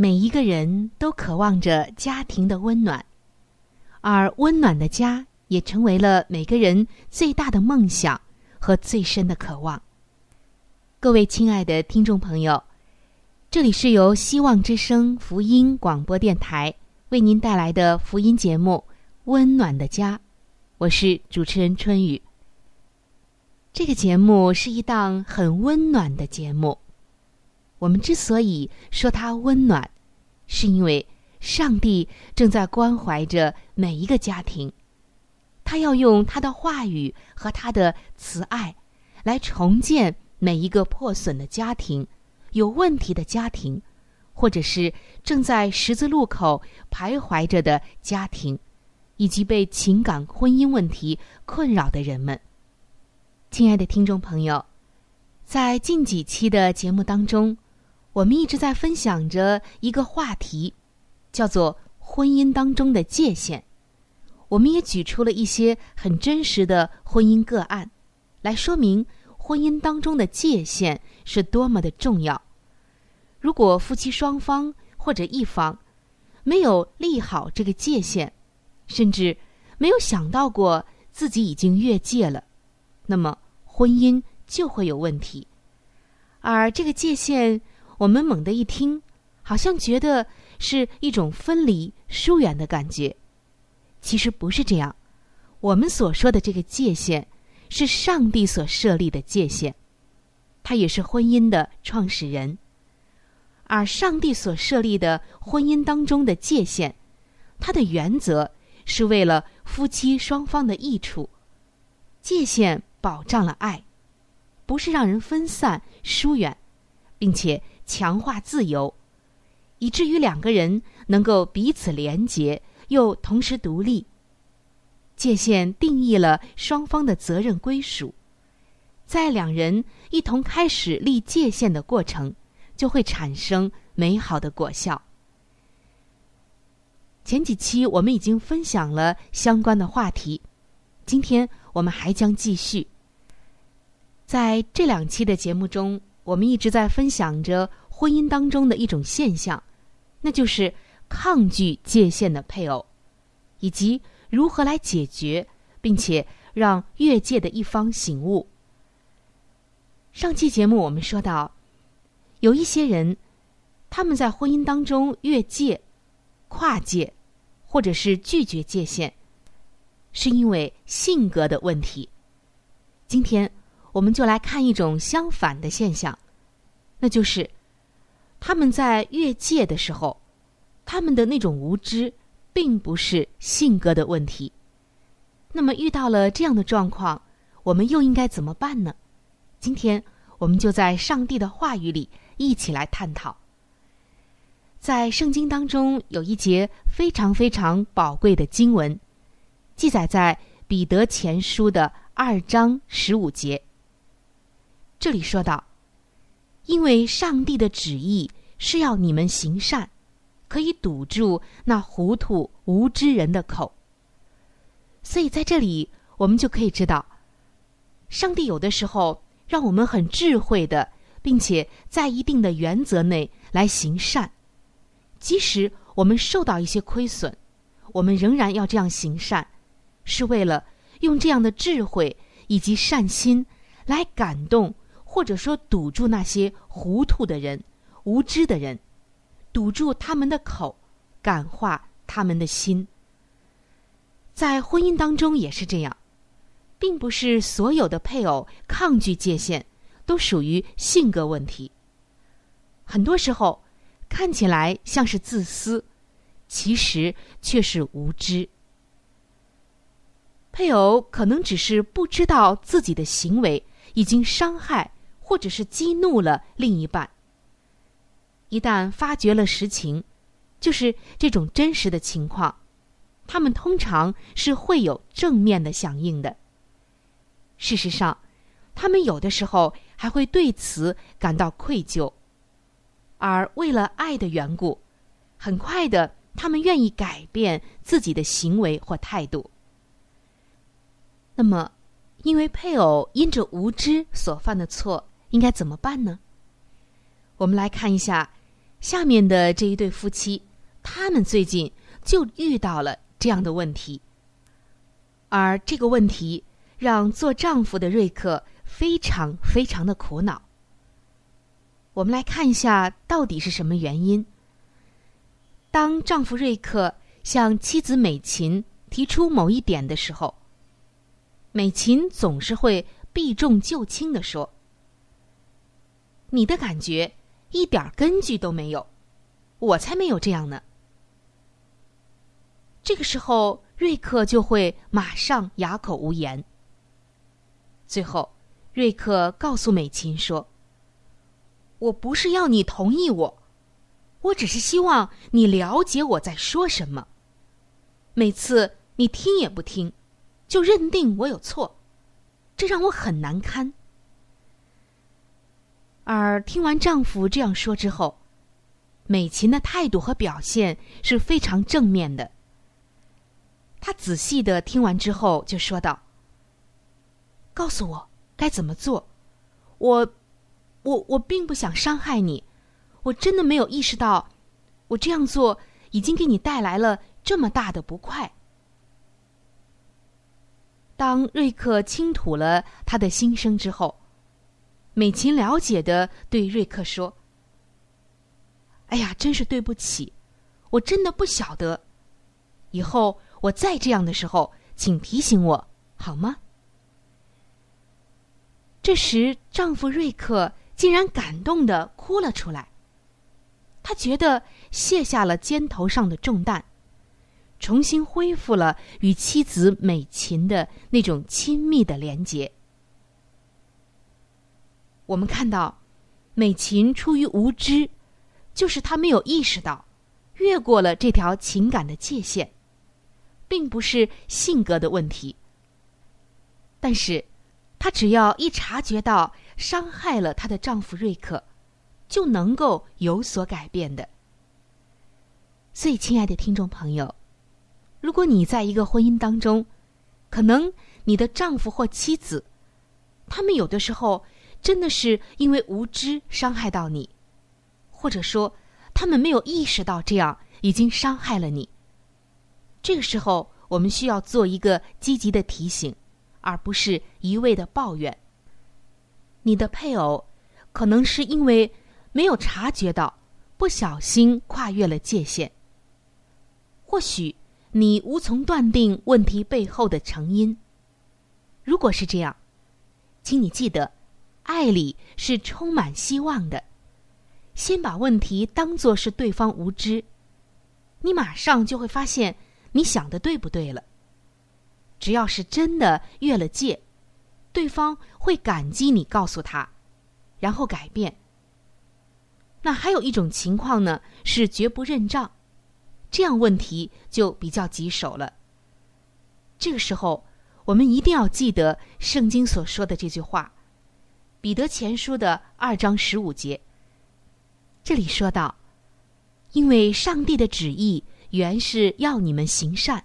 每一个人都渴望着家庭的温暖，而温暖的家也成为了每个人最大的梦想和最深的渴望。各位亲爱的听众朋友，这里是由希望之声福音广播电台为您带来的福音节目《温暖的家》，我是主持人春雨。这个节目是一档很温暖的节目。我们之所以说它温暖，是因为上帝正在关怀着每一个家庭，他要用他的话语和他的慈爱，来重建每一个破损的家庭、有问题的家庭，或者是正在十字路口徘徊着的家庭，以及被情感婚姻问题困扰的人们。亲爱的听众朋友，在近几期的节目当中。我们一直在分享着一个话题，叫做婚姻当中的界限。我们也举出了一些很真实的婚姻个案，来说明婚姻当中的界限是多么的重要。如果夫妻双方或者一方没有立好这个界限，甚至没有想到过自己已经越界了，那么婚姻就会有问题。而这个界限。我们猛地一听，好像觉得是一种分离、疏远的感觉。其实不是这样。我们所说的这个界限，是上帝所设立的界限，他也是婚姻的创始人。而上帝所设立的婚姻当中的界限，它的原则是为了夫妻双方的益处。界限保障了爱，不是让人分散、疏远，并且。强化自由，以至于两个人能够彼此连结，又同时独立。界限定义了双方的责任归属，在两人一同开始立界限的过程，就会产生美好的果效。前几期我们已经分享了相关的话题，今天我们还将继续。在这两期的节目中。我们一直在分享着婚姻当中的一种现象，那就是抗拒界限的配偶，以及如何来解决，并且让越界的一方醒悟。上期节目我们说到，有一些人，他们在婚姻当中越界、跨界，或者是拒绝界限，是因为性格的问题。今天。我们就来看一种相反的现象，那就是他们在越界的时候，他们的那种无知，并不是性格的问题。那么遇到了这样的状况，我们又应该怎么办呢？今天我们就在上帝的话语里一起来探讨。在圣经当中有一节非常非常宝贵的经文，记载在彼得前书的二章十五节。这里说到，因为上帝的旨意是要你们行善，可以堵住那糊涂无知人的口。所以在这里，我们就可以知道，上帝有的时候让我们很智慧的，并且在一定的原则内来行善，即使我们受到一些亏损，我们仍然要这样行善，是为了用这样的智慧以及善心来感动，或者说堵住那些糊涂的人、无知的人，堵住他们的口，感化他们的心。在婚姻当中也是这样，并不是所有的配偶抗拒界限都属于性格问题。很多时候看起来像是自私，其实却是无知。配偶可能只是不知道自己的行为已经伤害或者是激怒了另一半。一旦发觉了实情，就是这种真实的情况。他们通常是会有正面的响应的。事实上，他们有的时候还会对此感到愧疚，而为了爱的缘故，很快的，他们愿意改变自己的行为或态度。那么，因为配偶因着无知所犯的错，应该怎么办呢？我们来看一下下面的这一对夫妻，他们最近就遇到了。这样的问题，而这个问题让做丈夫的瑞克非常非常的苦恼。我们来看一下到底是什么原因。当丈夫瑞克向妻子美琴提出某一点的时候，美琴总是会避重就轻的说：“你的感觉一点根据都没有，我才没有这样呢。”这个时候，瑞克就会马上哑口无言。最后，瑞克告诉美琴说：“我不是要你同意我，我只是希望你了解我在说什么。每次你听也不听，就认定我有错，这让我很难堪。”而听完丈夫这样说之后，美琴的态度和表现是非常正面的。他仔细的听完之后，就说道：“告诉我该怎么做。我，我，我并不想伤害你。我真的没有意识到，我这样做已经给你带来了这么大的不快。”当瑞克倾吐了他的心声之后，美琴了解的对瑞克说：“哎呀，真是对不起，我真的不晓得，以后。”我再这样的时候，请提醒我好吗？这时，丈夫瑞克竟然感动的哭了出来。他觉得卸下了肩头上的重担，重新恢复了与妻子美琴的那种亲密的连结。我们看到，美琴出于无知，就是她没有意识到，越过了这条情感的界限。并不是性格的问题，但是，她只要一察觉到伤害了她的丈夫瑞克，就能够有所改变的。所以，亲爱的听众朋友，如果你在一个婚姻当中，可能你的丈夫或妻子，他们有的时候真的是因为无知伤害到你，或者说他们没有意识到这样已经伤害了你。这个时候，我们需要做一个积极的提醒，而不是一味的抱怨。你的配偶可能是因为没有察觉到，不小心跨越了界限。或许你无从断定问题背后的成因。如果是这样，请你记得，爱里是充满希望的。先把问题当作是对方无知，你马上就会发现。你想的对不对了？只要是真的越了界，对方会感激你告诉他，然后改变。那还有一种情况呢，是绝不认账，这样问题就比较棘手了。这个时候，我们一定要记得圣经所说的这句话，《彼得前书》的二章十五节，这里说到：“因为上帝的旨意原是要你们行善，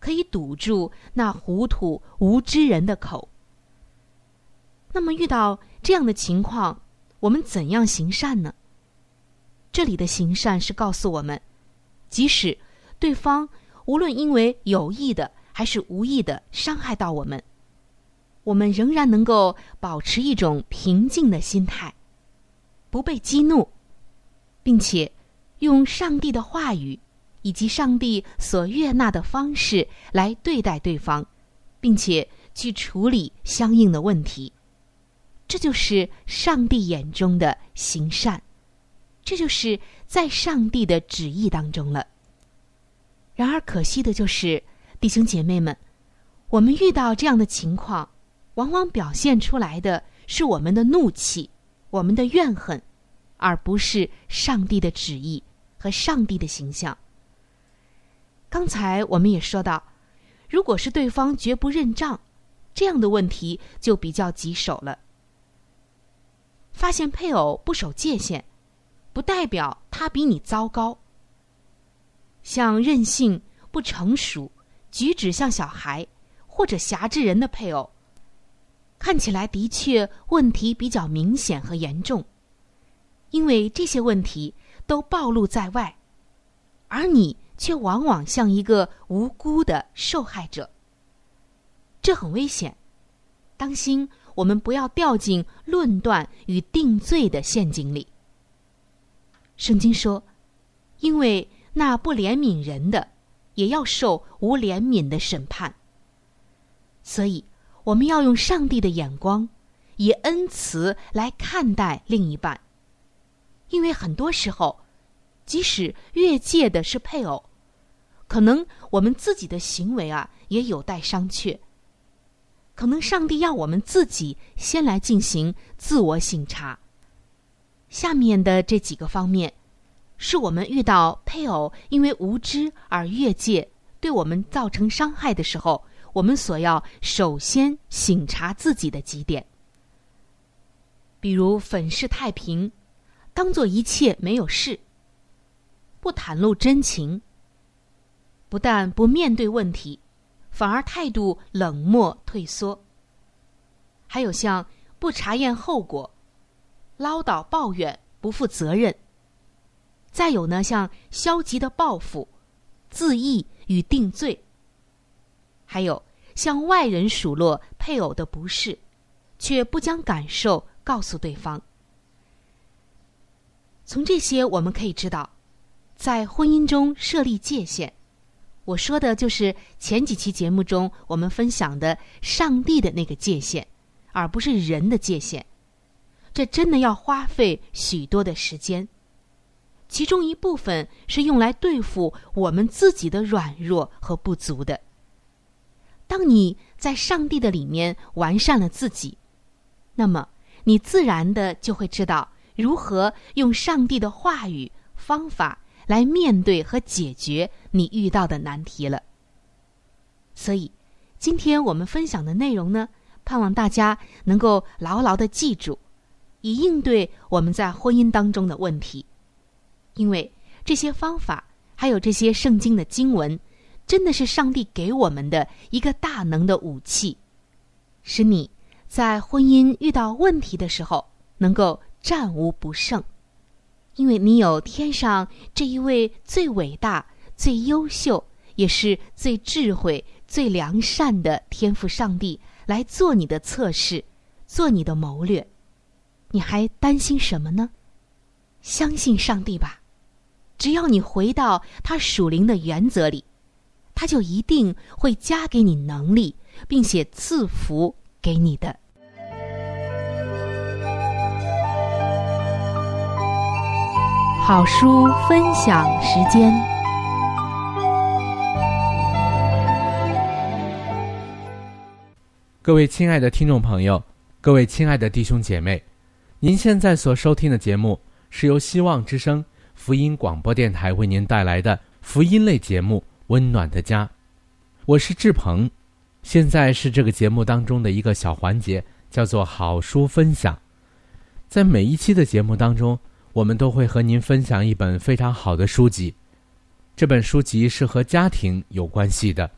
可以堵住那糊涂无知人的口。那么遇到这样的情况，我们怎样行善呢？这里的行善是告诉我们，即使对方无论因为有意的还是无意的伤害到我们，我们仍然能够保持一种平静的心态，不被激怒，并且用上帝的话语以及上帝所悦纳的方式来对待对方，并且去处理相应的问题。这就是上帝眼中的行善。这就是在上帝的旨意当中了。然而可惜的就是，弟兄姐妹们，我们遇到这样的情况，往往表现出来的是我们的怒气、我们的怨恨，而不是上帝的旨意和上帝的形象。刚才我们也说到，如果是对方绝不认账，这样的问题就比较棘手了。发现配偶不守界限。不代表他比你糟糕。像任性、不成熟、举止像小孩或者狭制人的配偶，看起来的确问题比较明显和严重，因为这些问题都暴露在外，而你却往往像一个无辜的受害者。这很危险，当心我们不要掉进论断与定罪的陷阱里。圣经说：“因为那不怜悯人的，也要受无怜悯的审判。”所以，我们要用上帝的眼光，以恩慈来看待另一半。因为很多时候，即使越界的是配偶，可能我们自己的行为啊也有待商榷。可能上帝要我们自己先来进行自我省察。下面的这几个方面，是我们遇到配偶因为无知而越界，对我们造成伤害的时候，我们所要首先醒察自己的几点。比如粉饰太平，当做一切没有事，不袒露真情，不但不面对问题，反而态度冷漠退缩。还有像不查验后果。唠叨抱怨不负责任，再有呢，像消极的报复、自缢与定罪，还有向外人数落配偶的不是，却不将感受告诉对方。从这些我们可以知道，在婚姻中设立界限，我说的就是前几期节目中我们分享的上帝的那个界限，而不是人的界限。这真的要花费许多的时间，其中一部分是用来对付我们自己的软弱和不足的。当你在上帝的里面完善了自己，那么你自然的就会知道如何用上帝的话语方法来面对和解决你遇到的难题了。所以，今天我们分享的内容呢，盼望大家能够牢牢的记住。以应对我们在婚姻当中的问题，因为这些方法还有这些圣经的经文，真的是上帝给我们的一个大能的武器，使你在婚姻遇到问题的时候能够战无不胜。因为你有天上这一位最伟大、最优秀，也是最智慧、最良善的天赋上帝来做你的测试，做你的谋略。你还担心什么呢？相信上帝吧，只要你回到他属灵的原则里，他就一定会加给你能力，并且赐福给你的。好书分享时间，各位亲爱的听众朋友，各位亲爱的弟兄姐妹。您现在所收听的节目是由希望之声福音广播电台为您带来的福音类节目《温暖的家》，我是志鹏。现在是这个节目当中的一个小环节，叫做好书分享。在每一期的节目当中，我们都会和您分享一本非常好的书籍。这本书籍是和家庭有关系的。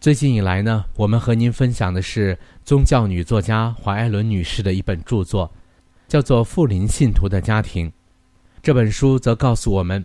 最近以来呢，我们和您分享的是宗教女作家华艾伦女士的一本著作，叫做《富林信徒的家庭》。这本书则告诉我们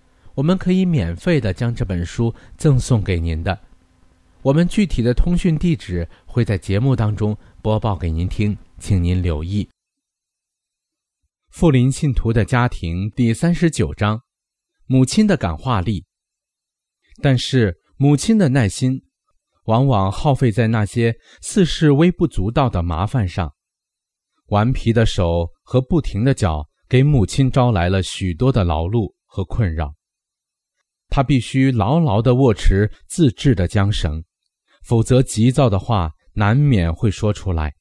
我们可以免费的将这本书赠送给您的。我们具体的通讯地址会在节目当中播报给您听，请您留意。富林信徒的家庭第三十九章：母亲的感化力。但是母亲的耐心，往往耗费在那些似是微不足道的麻烦上。顽皮的手和不停的脚，给母亲招来了许多的劳碌和困扰。他必须牢牢地握持自制的缰绳，否则急躁的话难免会说出来。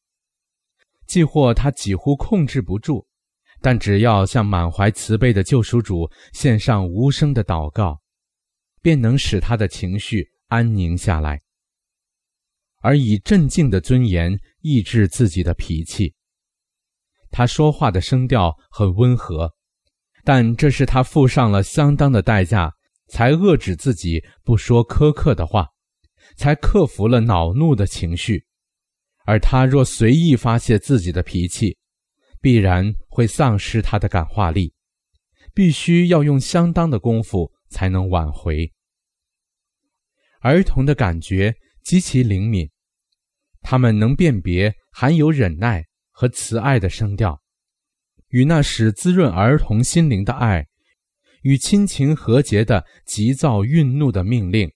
既或他几乎控制不住。但只要向满怀慈悲的救赎主献上无声的祷告，便能使他的情绪安宁下来，而以镇静的尊严抑制自己的脾气。他说话的声调很温和，但这是他付上了相当的代价，才遏制自己不说苛刻的话，才克服了恼怒的情绪。而他若随意发泄自己的脾气，必然会丧失他的感化力，必须要用相当的功夫才能挽回。儿童的感觉极其灵敏，他们能辨别含有忍耐和慈爱的声调，与那使滋润儿童心灵的爱，与亲情和解的急躁愠怒的命令。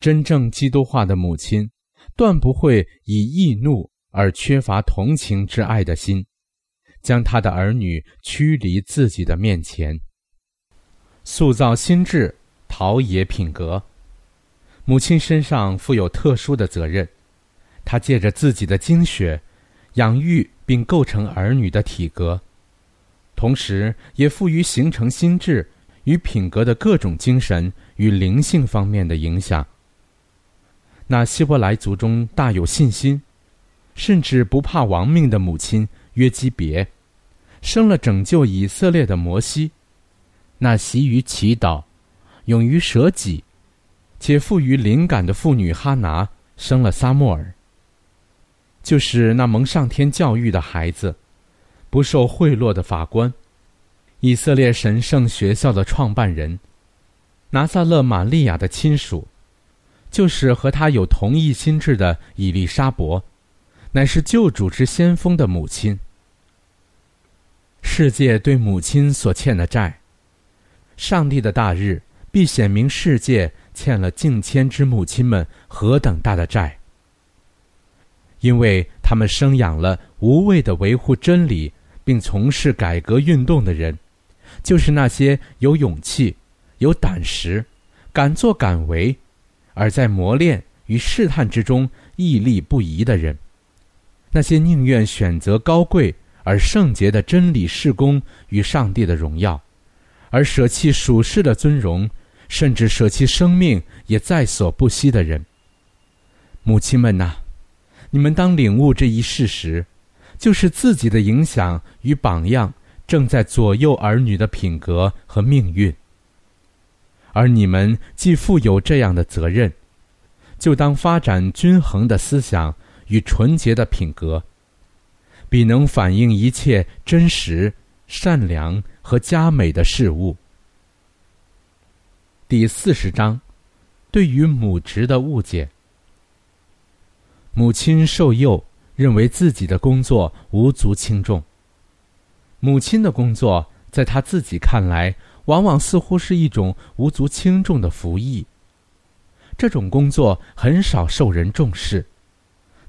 真正基督化的母亲，断不会以易怒而缺乏同情之爱的心。将他的儿女驱离自己的面前，塑造心智，陶冶品格。母亲身上负有特殊的责任，她借着自己的精血，养育并构成儿女的体格，同时也赋予形成心智与品格的各种精神与灵性方面的影响。那希伯来族中大有信心，甚至不怕亡命的母亲。约基别，生了拯救以色列的摩西；那习于祈祷、勇于舍己，且富于灵感的妇女哈拿，生了撒莫尔。就是那蒙上天教育的孩子，不受贿赂的法官，以色列神圣学校的创办人，拿撒勒玛利亚的亲属，就是和他有同一心智的以利沙伯。乃是救主之先锋的母亲。世界对母亲所欠的债，上帝的大日必显明世界欠了敬千之母亲们何等大的债，因为他们生养了无畏的维护真理并从事改革运动的人，就是那些有勇气、有胆识、敢作敢为，而在磨练与试探之中屹立不移的人。那些宁愿选择高贵而圣洁的真理事工与上帝的荣耀，而舍弃属世的尊荣，甚至舍弃生命也在所不惜的人，母亲们呐，你们当领悟这一事实，就是自己的影响与榜样正在左右儿女的品格和命运。而你们既负有这样的责任，就当发展均衡的思想。与纯洁的品格，必能反映一切真实、善良和佳美的事物。第四十章，对于母职的误解。母亲受幼，认为自己的工作无足轻重。母亲的工作，在她自己看来，往往似乎是一种无足轻重的服役。这种工作很少受人重视，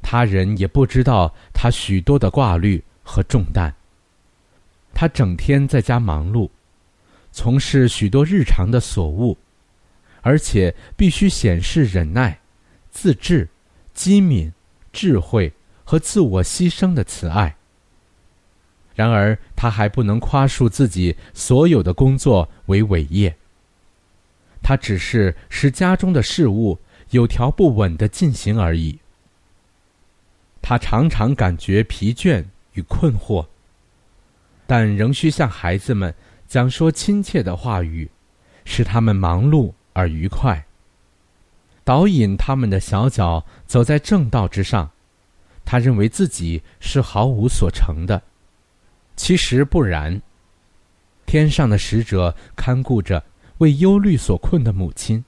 他人也不知道他许多的挂虑和重担。他整天在家忙碌，从事许多日常的所务。而且必须显示忍耐、自制、机敏、智慧和自我牺牲的慈爱。然而，他还不能夸述自己所有的工作为伟业。他只是使家中的事务有条不紊的进行而已。他常常感觉疲倦与困惑，但仍需向孩子们讲说亲切的话语，使他们忙碌。而愉快，导引他们的小脚走在正道之上。他认为自己是毫无所成的，其实不然。天上的使者看顾着为忧虑所困的母亲，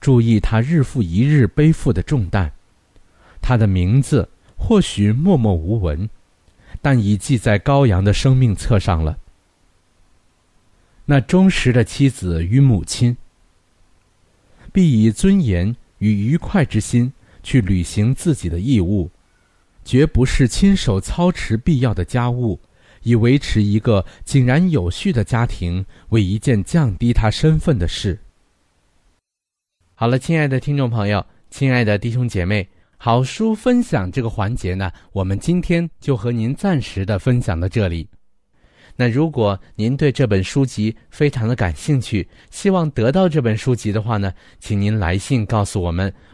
注意他日复一日背负的重担。他的名字或许默默无闻，但已记在羔羊的生命册上了。那忠实的妻子与母亲。必以尊严与愉快之心去履行自己的义务，绝不是亲手操持必要的家务，以维持一个井然有序的家庭为一件降低他身份的事。好了，亲爱的听众朋友，亲爱的弟兄姐妹，好书分享这个环节呢，我们今天就和您暂时的分享到这里。那如果您对这本书籍非常的感兴趣，希望得到这本书籍的话呢，请您来信告诉我们，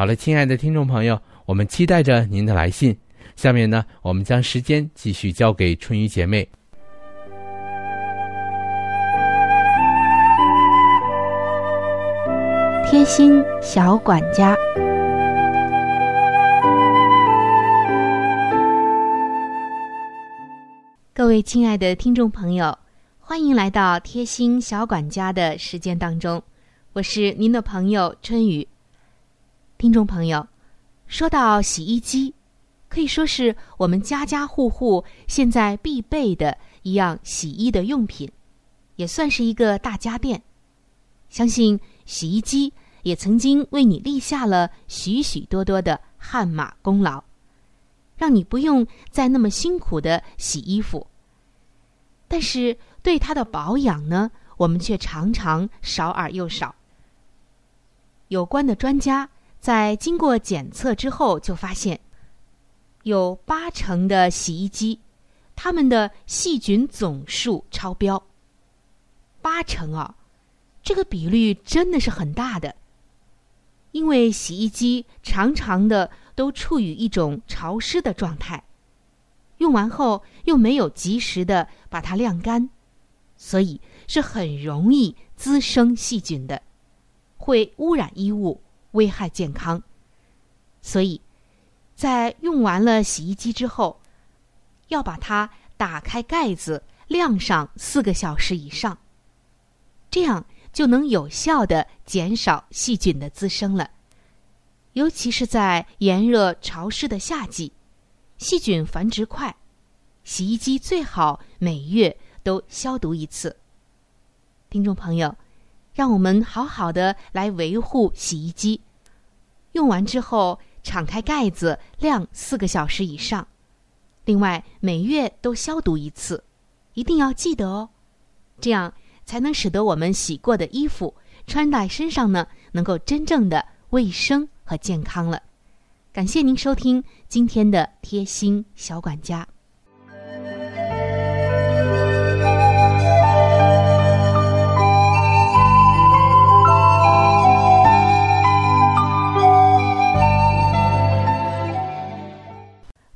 好了，亲爱的听众朋友，我们期待着您的来信。下面呢，我们将时间继续交给春雨姐妹。贴心小管家，各位亲爱的听众朋友。欢迎来到贴心小管家的时间当中，我是您的朋友春雨。听众朋友，说到洗衣机，可以说是我们家家户户现在必备的一样洗衣的用品，也算是一个大家电。相信洗衣机也曾经为你立下了许许多多的汗马功劳，让你不用再那么辛苦的洗衣服。但是，对它的保养呢，我们却常常少而又少。有关的专家在经过检测之后，就发现，有八成的洗衣机，它们的细菌总数超标。八成啊，这个比率真的是很大的。因为洗衣机常常的都处于一种潮湿的状态，用完后又没有及时的把它晾干。所以是很容易滋生细菌的，会污染衣物，危害健康。所以，在用完了洗衣机之后，要把它打开盖子晾上四个小时以上，这样就能有效的减少细菌的滋生了。尤其是在炎热潮湿的夏季，细菌繁殖快，洗衣机最好每月。都消毒一次。听众朋友，让我们好好的来维护洗衣机。用完之后，敞开盖子晾四个小时以上。另外，每月都消毒一次，一定要记得哦。这样才能使得我们洗过的衣服穿在身上呢，能够真正的卫生和健康了。感谢您收听今天的贴心小管家。